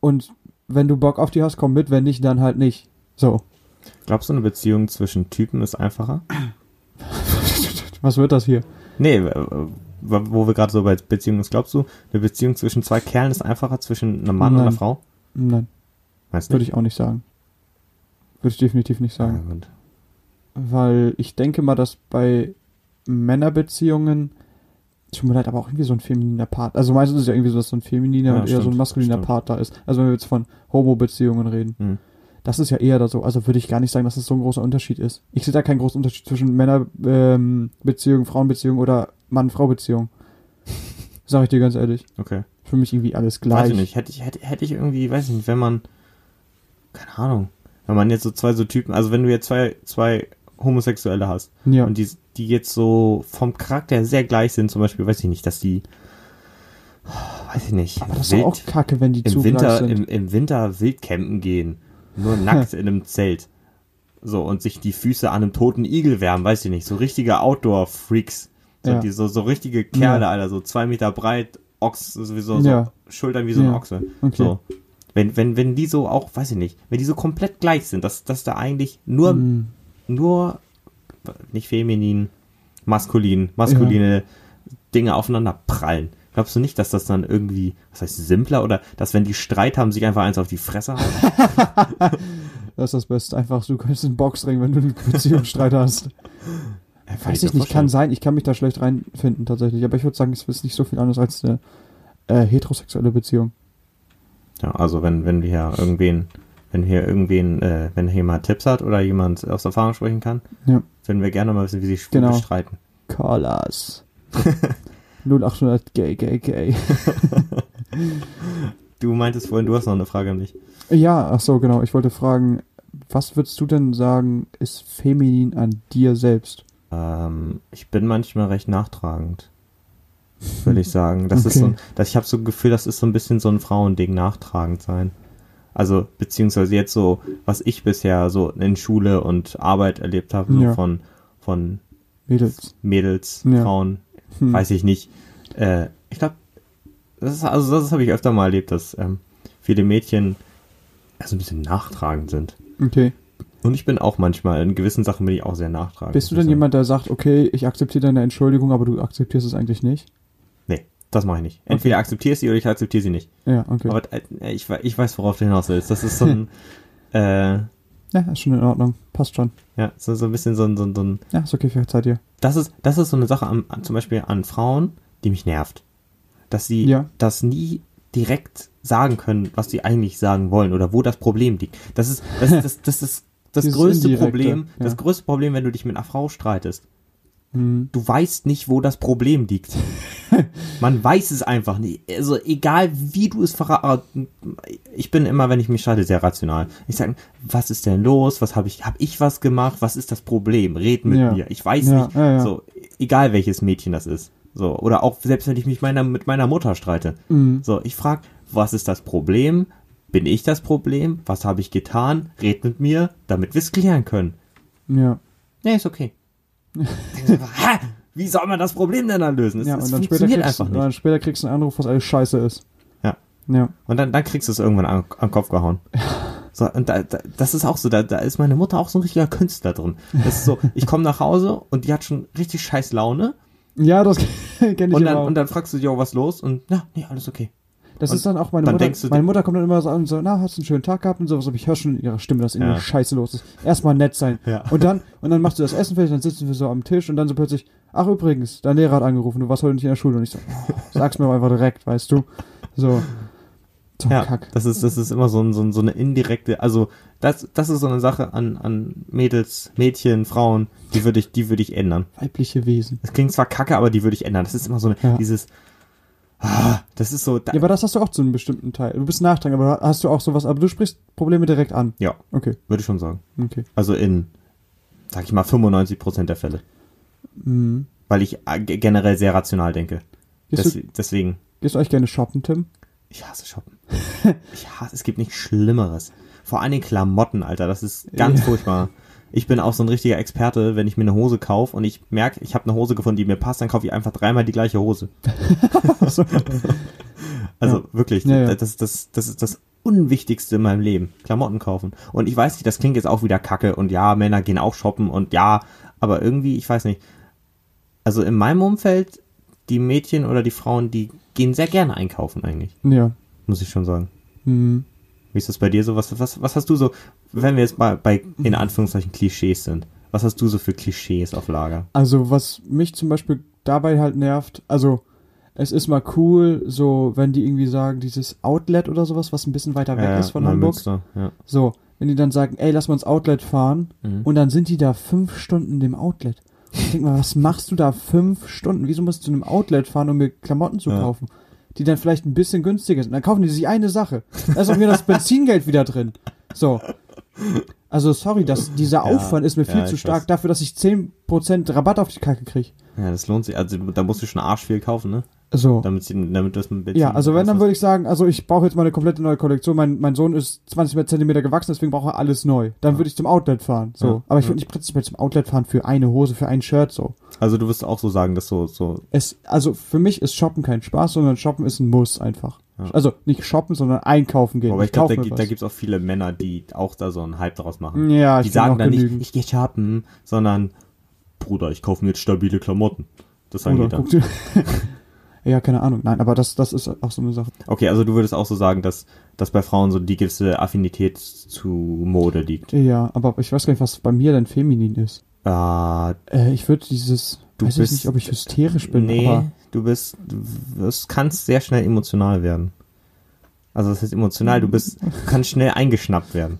Und wenn du Bock auf die hast, komm mit, wenn nicht, dann halt nicht. So. Glaubst du, eine Beziehung zwischen Typen ist einfacher? Was wird das hier? Nee, wo wir gerade so bei Beziehungen sind, glaubst du, eine Beziehung zwischen zwei Kerlen ist einfacher zwischen einem Mann und einer Nein. Frau? Nein, Weißt würde ich auch nicht sagen. Würde ich definitiv nicht sagen. Ja. Weil ich denke mal, dass bei Männerbeziehungen, tut mir leid, aber auch irgendwie so ein femininer Part, also meistens ist es ja irgendwie so, dass so ein femininer Ja, und eher so ein stimmt, maskuliner stimmt. Part da ist. Also wenn wir jetzt von Homo-Beziehungen reden. Hm. Das ist ja eher da so. Also würde ich gar nicht sagen, dass es so ein großer Unterschied ist. Ich sehe da keinen großen Unterschied zwischen Männerbeziehungen, ähm, Beziehungen, Frauenbeziehungen oder Mann-Frau-Beziehungen. Sag ich dir ganz ehrlich. Okay. Für mich irgendwie alles gleich. Weiß ich nicht. Hätte ich, hätte, hätte ich irgendwie, weiß ich nicht, wenn man, keine Ahnung, wenn man jetzt so zwei so Typen, also wenn du jetzt zwei, zwei Homosexuelle hast Ja. und die, die jetzt so vom Charakter sehr gleich sind, zum Beispiel, weiß ich nicht, dass die, weiß ich nicht, aber das ist doch auch kacke, wenn die zu Winter, sind. im, im Winter Wildcampen gehen, nur nackt in einem Zelt. So, und sich die Füße an einem toten Igel wärmen, weiß ich nicht, so richtige Outdoor-Freaks. So, Ja. die, so, so richtige Kerle, Ja. Alter, so zwei Meter breit, Ochs, sowieso, so Ja. Schultern wie so ein. Ochse. Okay. So. Wenn, wenn, wenn die so auch, weiß ich nicht, wenn die so komplett gleich sind, dass, dass da eigentlich nur, Mm, nur, nicht feminin, maskulin, maskuline Dinge aufeinander prallen. Glaubst du nicht, dass das dann irgendwie, was heißt simpler oder dass wenn die Streit haben, sich einfach eins auf die Fresse hauen? das ist das Beste. Einfach, du kannst einen Boxring, wenn du einen Beziehungsstreit hast. Ja, Weiß mir ich nicht, kann sein. Ich kann mich da schlecht reinfinden tatsächlich. Aber ich würde sagen, es ist nicht so viel anders als eine äh, heterosexuelle Beziehung. Ja, also wenn, wenn wir hier irgendwen, wenn hier irgendwen, äh, wenn hier jemand Tipps hat oder jemand aus Erfahrung sprechen kann, Ja. würden wir gerne mal wissen, wie sich Schwule Genau. streiten. Call us. 0800 gay, gay, gay. Du meintest vorhin, du hast noch eine Frage an mich. Ja, ach so, genau. Ich wollte fragen, was würdest du denn sagen, ist feminin an dir selbst? Ähm, ich bin manchmal recht nachtragend, würde ich sagen. Das ist Okay. so, ein- das, ich habe so ein Gefühl, das ist so ein bisschen so ein Frauending, nachtragend sein. Also, beziehungsweise jetzt so, was ich bisher so in Schule und Arbeit erlebt habe, so Ja. von, von Mädels. Mädels, Ja. Frauen, Hm. weiß ich nicht. Äh, ich glaube, das ist, also das habe ich öfter mal erlebt, dass ähm, viele Mädchen also ein bisschen nachtragend sind. Okay. Und ich bin auch manchmal, in gewissen Sachen bin ich auch sehr nachtragend. Bist du denn jemand, der sagt, okay, ich akzeptiere deine Entschuldigung, aber du akzeptierst es eigentlich nicht? Das mache ich nicht. Entweder akzeptiere ich sie oder ich akzeptiere sie nicht. Ja, okay. Aber äh, ich, we- ich weiß, worauf du hinaus willst. Das ist so ein, äh, ja, ist schon in Ordnung. Passt schon. ja, so, so ein bisschen so ein, so ein, so ein Ja, ist okay, verzeiht dir. das ist, das ist so eine Sache an, an, zum Beispiel an Frauen, die mich nervt. Dass sie Ja. das nie direkt sagen können, was sie eigentlich sagen wollen oder wo das Problem liegt. Das ist, das, das, das ist das Dieses größte Indirekte, Problem, das ja. größte Problem, wenn du dich mit einer Frau streitest. Mhm. Du weißt nicht, wo das Problem liegt. Man weiß es einfach nicht. Also egal wie du es verratest. Ich bin immer, wenn ich mich streite, sehr rational. Ich sage, was ist denn los? Was habe ich? Habe ich was gemacht? Was ist das Problem? Red mit Ja. mir. Ich weiß Ja, nicht. ja. So egal welches Mädchen das ist. So oder auch selbst wenn ich mich meiner mit meiner Mutter streite. Mhm. So ich frage, was ist das Problem? Bin ich das Problem? Was habe ich getan? Red mit mir, damit wir es klären können. Ja. Nee, ist okay. Hä? Wie soll man das Problem denn dann lösen? Es, ja, und dann später, kriegst, einfach nicht. dann später kriegst du einen Anruf, was alles scheiße ist. Ja. Ja. Und dann, dann kriegst du es irgendwann an, an den Kopf gehauen. So, und da, da, das ist auch so, da, da ist meine Mutter auch so ein richtiger Künstler drin. Das ist so, ich komme nach Hause und die hat schon richtig scheiß Laune. Ja, das kenne ich Und dann, auch. und dann fragst du dich, oh, was los? Und ja, nee, alles okay. Das und ist dann auch meine dann Mutter. Meine Mutter kommt dann immer so an und so, na, hast du einen schönen Tag gehabt und sowas, aber ich höre schon in ihrer Stimme, dass irgendwie Ja. Scheiße los ist. Erstmal nett sein. Ja. Und dann, und dann machst du das Essen fertig, dann sitzen wir so am Tisch und dann so plötzlich, ach übrigens, dein Lehrer hat angerufen, du warst heute nicht in der Schule. Und ich so, oh, sag's mir einfach direkt, weißt du. So. So Ja, Kack. das ist, das ist immer so, ein, so, ein, so eine indirekte, also das, das ist so eine Sache an, an Mädels, Mädchen, Frauen, die würde ich, die würde ich ändern. Weibliche Wesen. Das klingt zwar kacke, aber die würde ich ändern. Das ist immer so eine, Ja. dieses, das ist so, da, Ja, aber das hast du auch zu einem bestimmten Teil. Du bist nachtragend, aber hast du auch sowas, aber du sprichst Probleme direkt an. ja, Okay, würde ich schon sagen. okay. Also in, sag ich mal, 95% der Fälle. Mhm. Weil ich äh, ge- generell sehr rational denke. Gehst, Des, du, deswegen, gehst du euch gerne shoppen, Tim? ich hasse Shoppen. ich hasse, es gibt nichts Schlimmeres. Vor allen Dingen Klamotten, Alter, das ist ganz Ja. furchtbar. Ich bin auch so ein richtiger Experte, wenn ich mir eine Hose kaufe und ich merke, ich habe eine Hose gefunden, die mir passt, dann kaufe ich einfach dreimal die gleiche Hose. so. Also Ja. wirklich, Ja, ja. Das, das, das ist das Unwichtigste in meinem Leben. Klamotten kaufen. Und ich weiß nicht, das klingt jetzt auch wieder kacke und ja, Männer gehen auch shoppen und ja, aber irgendwie, ich weiß nicht. Also in meinem Umfeld, die Mädchen oder die Frauen, die gehen sehr gerne einkaufen eigentlich, Ja. muss ich schon sagen. Mhm. Wie ist das bei dir so? Was, was, was hast du so, wenn wir jetzt bei, bei in Anführungszeichen Klischees sind, was hast du so für Klischees auf Lager? Also, was mich zum Beispiel dabei halt nervt, also, es ist mal cool, so, wenn die irgendwie sagen, dieses Outlet oder sowas, was ein bisschen weiter weg Äh, ist von Hamburg. Neumünster, Ja. So, wenn die dann sagen, ey, lass mal ins Outlet fahren, Mhm. und dann sind die da fünf Stunden dem Outlet. Ich denk mal, was machst du da fünf Stunden? Wieso musst du zu einem Outlet fahren, um mir Klamotten zu Ja. kaufen? Die dann vielleicht ein bisschen günstiger sind. Dann kaufen die sich eine Sache. Da ist auch wieder das Benzingeld wieder drin. So. Also, sorry, das, dieser Ja, Aufwand ist mir viel ja, zu stark weiß. dafür, dass ich 10% Rabatt auf die Kacke kriege. ja, das lohnt sich. Also da musst du schon arsch viel kaufen, ne? So. Damit, sie, damit das mit Benzin Ja, also wenn, dann würde ich sagen, also ich brauche jetzt mal eine komplette neue Kollektion. Mein, mein Sohn ist 20 Zentimeter gewachsen, deswegen braucht er alles neu. Dann würde ich zum Outlet fahren. So. Ja, Aber ich ja. würde nicht prinzipiell zum Outlet fahren für eine Hose, für ein Shirt, so. Also du wirst auch so sagen, dass so, so, Es, also für mich ist Shoppen kein Spaß, sondern Shoppen ist ein Muss einfach. Ja. Also nicht shoppen, sondern einkaufen gehen. aber ich glaube, da, da gibt's auch viele Männer, die auch da so einen Hype draus machen. Ja, ich die sagen auch dann genügend. nicht, ich gehe shoppen, sondern Bruder, ich kaufe mir jetzt stabile Klamotten. Das sagen Oder die dann. ja, keine Ahnung. Nein, aber das, das ist auch so eine Sache. Okay, also du würdest auch so sagen, dass, dass bei Frauen so die gewisse Affinität zu Mode liegt. Ja, aber ich weiß gar nicht, was bei mir denn feminin ist. Äh, Äh, ich würde dieses, Du weiß bist- ich nicht, ob ich hysterisch bin, nee, aber du bist, du kannst sehr schnell emotional werden. Also das heißt emotional, du bist, du kannst schnell eingeschnappt werden.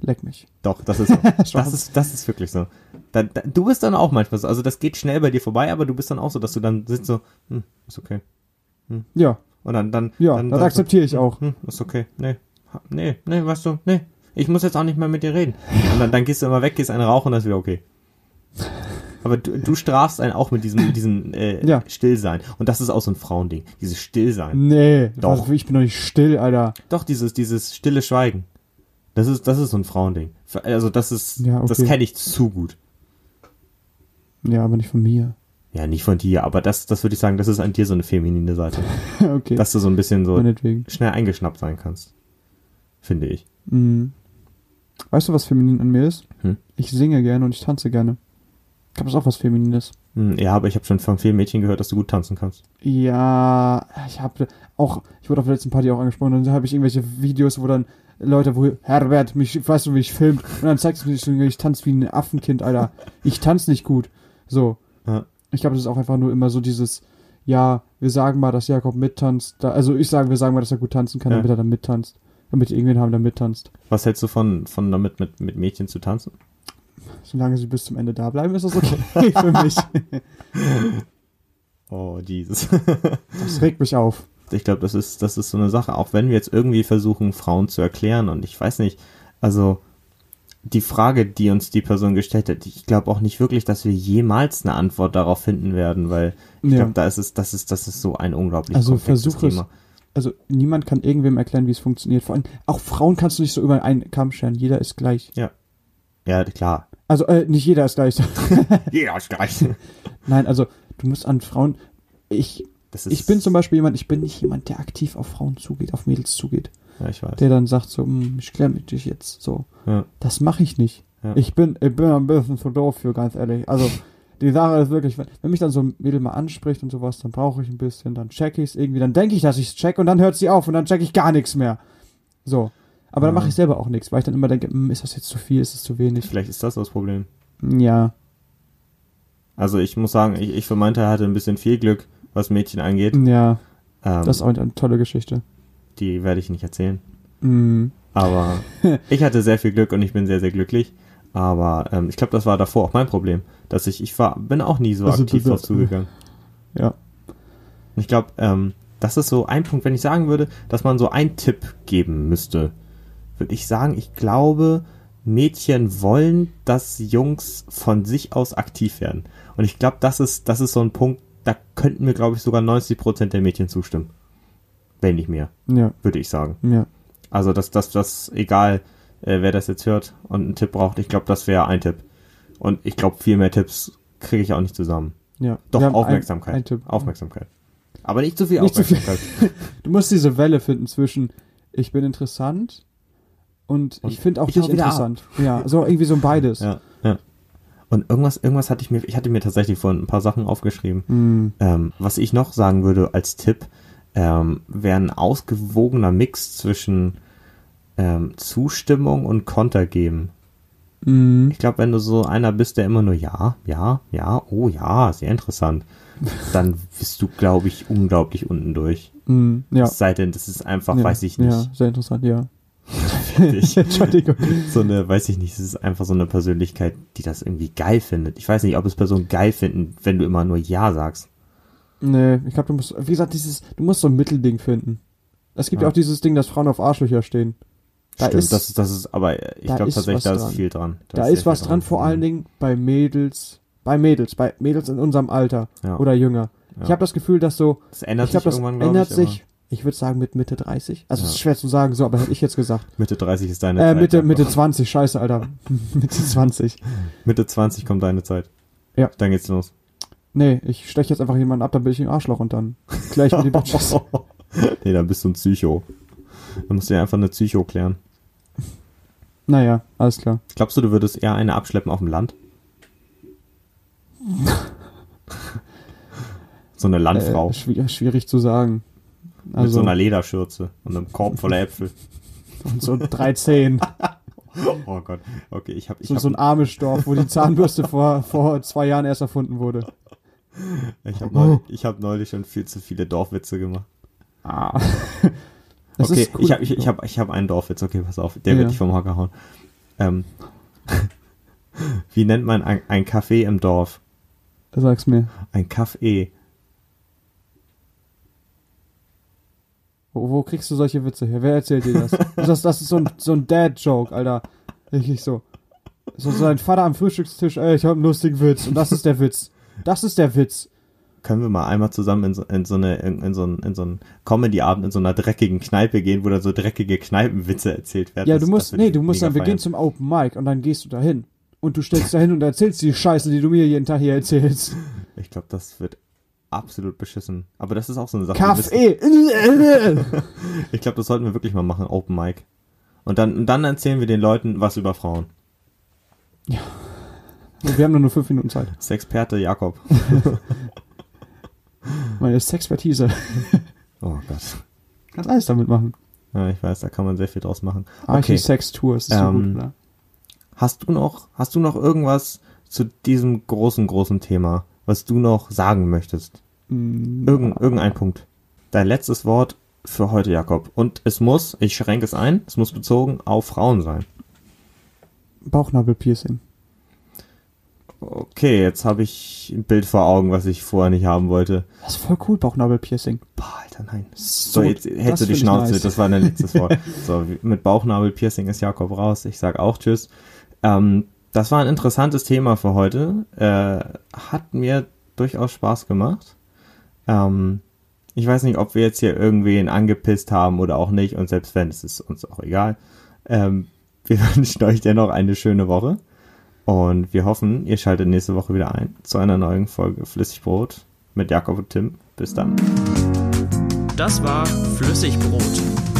leck mich. Doch, das ist so. Das ist, das ist wirklich so. Da, da, du bist dann auch manchmal so, also das geht schnell bei dir vorbei, aber du bist dann auch so, dass du dann sitzt so, hm, ist okay. Ja, Und dann, dann, ja, dann, das dann akzeptiere ich auch. Hm, ist okay. Nee. Nee, nee, weißt du, nee. Ich muss jetzt auch nicht mehr mit dir reden. Und dann, dann gehst du immer weg, gehst eine rauchen und dann ist wieder okay. Aber du, du strafst einen auch mit diesem, mit diesem äh, Ja. Stillsein. Und das ist auch so ein Frauending. Dieses Stillsein. Nee, Doch. Also ich bin doch nicht still, Alter. Doch, dieses, dieses stille Schweigen. Das ist, das ist so ein Frauending. Also das ist, Ja, okay. das kenne ich zu gut. Ja, aber nicht von mir. Ja, nicht von dir, aber das, das würde ich sagen, das ist an dir so eine feminine Seite. okay, Dass du so ein bisschen so schnell eingeschnappt sein kannst. Finde ich. Mhm. Weißt du, was feminin an mir ist? Hm. Ich singe gerne und ich tanze gerne. Ich glaube, das ist auch was Feminines. Hm, Ja, aber ich habe schon von vielen Mädchen gehört, dass du gut tanzen kannst. Ja, ich habe auch, ich wurde auf der letzten Party auch angesprochen, dann habe ich irgendwelche Videos, wo dann Leute, wo Herbert, mich, weißt du, wie ich filmt, und dann zeigst du mir, so, ich tanze wie ein Affenkind, Alter. Ich tanze nicht gut. So. Ja. Ich glaube, das ist auch einfach nur immer so dieses, ja, wir sagen mal, dass Jakob mittanzt. Da, also ich sage, wir sagen mal, dass er gut tanzen kann, Ja. damit er dann mittanzt. Damit irgendwen haben, der mittanzt. Was hältst du von, von damit mit, mit Mädchen zu tanzen? Solange sie bis zum Ende da bleiben, ist das okay für mich. Oh, Jesus. Das regt mich auf. ich glaube, das ist, das ist so eine Sache, auch wenn wir jetzt irgendwie versuchen, Frauen zu erklären und ich weiß nicht, also die Frage, die uns die Person gestellt hat, ich glaube auch nicht wirklich, dass wir jemals eine Antwort darauf finden werden, weil ich Ja. glaube, da ist es, das ist, das ist so ein unglaublich Also komplexes versuch es. Thema. Also niemand kann irgendwem erklären, wie es funktioniert. Vor allem, auch Frauen kannst du nicht so über einen Kamm scheren. Jeder ist gleich. Ja, klar. Also, äh, nicht jeder ist gleich. Jeder ist gleich. Nein, also du musst an Frauen. Ich, ich bin zum Beispiel jemand, ich bin nicht jemand, der aktiv auf Frauen zugeht, auf Mädels zugeht. Ja, ich weiß. Der dann sagt so, "Hm, ich klär mit dich jetzt so. Ja. Das mache ich nicht. Ja. Ich bin, ich bin ein bisschen zu doof für, ganz ehrlich. Also, die Sache ist wirklich, wenn, wenn mich dann so ein Mädel mal anspricht und sowas, dann brauche ich ein bisschen, dann check ich es irgendwie, dann denke ich, dass ich es check und dann hört sie auf und dann check ich gar nichts mehr. So. Aber dann Ja. mache ich selber auch nichts, weil ich dann immer denke, "Hm, ist das jetzt zu viel, ist es zu wenig? Vielleicht ist das das Problem. Ja. Also ich muss sagen, ich, ich für meinen Teil hatte ein bisschen viel Glück, was Mädchen angeht. Ja, Ähm, das ist auch eine tolle Geschichte. die werde ich nicht erzählen. Mhm. Aber ich hatte sehr viel Glück und ich bin sehr, sehr glücklich. Aber ähm, ich glaube, das war davor auch mein Problem, dass ich, ich war, bin auch nie so Also aktiv drauf zugegangen. Ja. Ich glaube, ähm, das ist so ein Punkt, wenn ich sagen würde, dass man so einen Tipp geben müsste, würde ich sagen, ich glaube, Mädchen wollen, dass Jungs von sich aus aktiv werden. Und ich glaube, das ist, das ist so ein Punkt, da könnten mir, glaube ich, sogar 90% der Mädchen zustimmen. Wenn nicht mehr, Ja, würde ich sagen. ja. Also, dass das, das, egal, äh, wer das jetzt hört und einen Tipp braucht, ich glaube, das wäre ein Tipp. Und ich glaube, viel mehr Tipps kriege ich auch nicht zusammen. ja. Doch, Aufmerksamkeit. Ein, ein Tipp. Aufmerksamkeit. Aber nicht zu viel Nicht zu viel. Aufmerksamkeit. Du musst diese Welle finden zwischen ich bin interessant und, Und ich finde auch ich dich wieder interessant. Ja, so irgendwie so beides. ja, ja. Und irgendwas, irgendwas hatte ich mir, ich hatte mir tatsächlich vorhin ein paar Sachen aufgeschrieben. Hm. Ähm, was ich noch sagen würde als Tipp, ähm, wäre ein ausgewogener Mix zwischen ähm, Zustimmung und Konter geben. Hm. Ich glaube, wenn du so einer bist, der immer nur ja, ja, ja, oh ja, sehr interessant, dann bist du, glaube ich, unglaublich unten durch. Hm. Ja. Es sei denn, das ist einfach, ja. weiß ich nicht, Ja, sehr interessant, ja. Fertig. Entschuldigung. so eine, weiß ich nicht, es ist einfach so eine Persönlichkeit, die das irgendwie geil findet. Ich weiß nicht, ob es Personen geil finden, wenn du immer nur ja sagst. Nee, ich glaube, du musst, wie gesagt, dieses, du musst so ein Mittelding finden. Es gibt ja auch dieses Ding, dass Frauen auf Arschlöcher stehen. Da Stimmt, ist- das ist, das ist, aber ich da glaube ist tatsächlich, was da ist viel dran. Da sehr ist was viel dran, vor allen Dingen bei Mädels, bei Mädels, bei Mädels in unserem Alter Ja. oder jünger. Ich Ja. habe das Gefühl, dass so, Das ändert ich glaube, sich das irgendwann, glaub ändert ich, sich, ich würde sagen mit Mitte 30. Also es Ja. ist schwer zu sagen, so, aber hätte ich jetzt gesagt. Mitte 30 ist deine Äh, Zeit. Mitte. Mitte 20, scheiße, Alter. Mitte 20. Mitte 20 kommt deine Zeit. Ja. Dann geht's los. Nee, ich steche jetzt einfach jemanden ab, dann bin ich ein Arschloch und dann klär ich mir die Bitches. nee, dann bist du ein Psycho. Dann musst du ja einfach eine Psycho klären. Naja, alles klar. Glaubst du, du würdest eher eine abschleppen auf dem Land? so eine Landfrau. Äh, schwierig zu sagen. Mit Also, so einer Lederschürze und einem Korb voller Äpfel. und so 13. Oh Gott. Okay, ich habe ich So, hab, so ein Amish-Dorf, wo die Zahnbürste vor, vor zwei Jahren erst erfunden wurde. ich hab neulich, ich hab neulich schon viel zu viele Dorfwitze gemacht. Ah. Das okay, ich habe ich, ich hab, ich hab einen Dorfwitz. Okay, pass auf. Der Ja. wird dich vom Hocker hauen. Ähm, wie nennt man ein, ein Café im Dorf? Sag's mir. Ein Café. Wo, wo kriegst du solche Witze her? Wer erzählt dir das? das, das ist so ein, so ein Dad-Joke, Alter. Richtig so. So sein Vater am Frühstückstisch, ey, ich hab einen lustigen Witz. Und das ist der Witz. Das ist der Witz. Können wir mal einmal zusammen in so, in so eine in, in so ein, in so einen Comedy-Abend in so einer dreckigen Kneipe gehen, wo dann so dreckige Kneipenwitze erzählt werden? Ja, Das- du musst, nee, du musst dann, wir gehen zum Open Mic und dann gehst du dahin. Und du stellst dahin und erzählst die Scheiße, die du mir jeden Tag hier erzählst. Ich glaube, das wird absolut beschissen. Aber das ist auch so eine Sache. Kaffee! Ich glaube, das sollten wir wirklich mal machen, Open Mic. Und dann, und dann erzählen wir den Leuten was über Frauen. wir haben nur nur fünf Minuten Zeit. Sexperte Jakob. Meine Sexpertise. Oh Gott. Kannst alles damit machen. Ja, ich weiß, da kann man sehr viel draus machen. Okay. Archi-Sex-Tour ist so Ähm, gut, ne? Hast du noch, hast du noch irgendwas zu diesem großen, großen Thema, was du noch sagen möchtest? Mm, Irgend, irgendein Punkt. Dein letztes Wort für heute, Jakob. Und es muss, ich schränke es ein, es muss bezogen auf Frauen sein. Bauchnabelpiercing. Okay, jetzt habe ich ein Bild vor Augen, was ich vorher nicht haben wollte. Das ist voll cool, Bauchnabelpiercing. Boah, Alter, nein. So, So, jetzt hältst du die Schnauze, nice. das war dein letztes Wort. So, mit Bauchnabelpiercing ist Jakob raus. Ich sag auch Tschüss. Ähm, das war ein interessantes Thema für heute. Äh, hat mir durchaus Spaß gemacht. Ähm, ich weiß nicht, ob wir jetzt hier irgendwen angepisst haben oder auch nicht. Und selbst wenn, es ist uns auch egal. Ähm, wir wünschen euch dennoch eine schöne Woche. Und wir hoffen, ihr schaltet nächste Woche wieder ein zu einer neuen Folge Flüssigbrot mit Jakob und Tim. Bis dann. Das war Flüssigbrot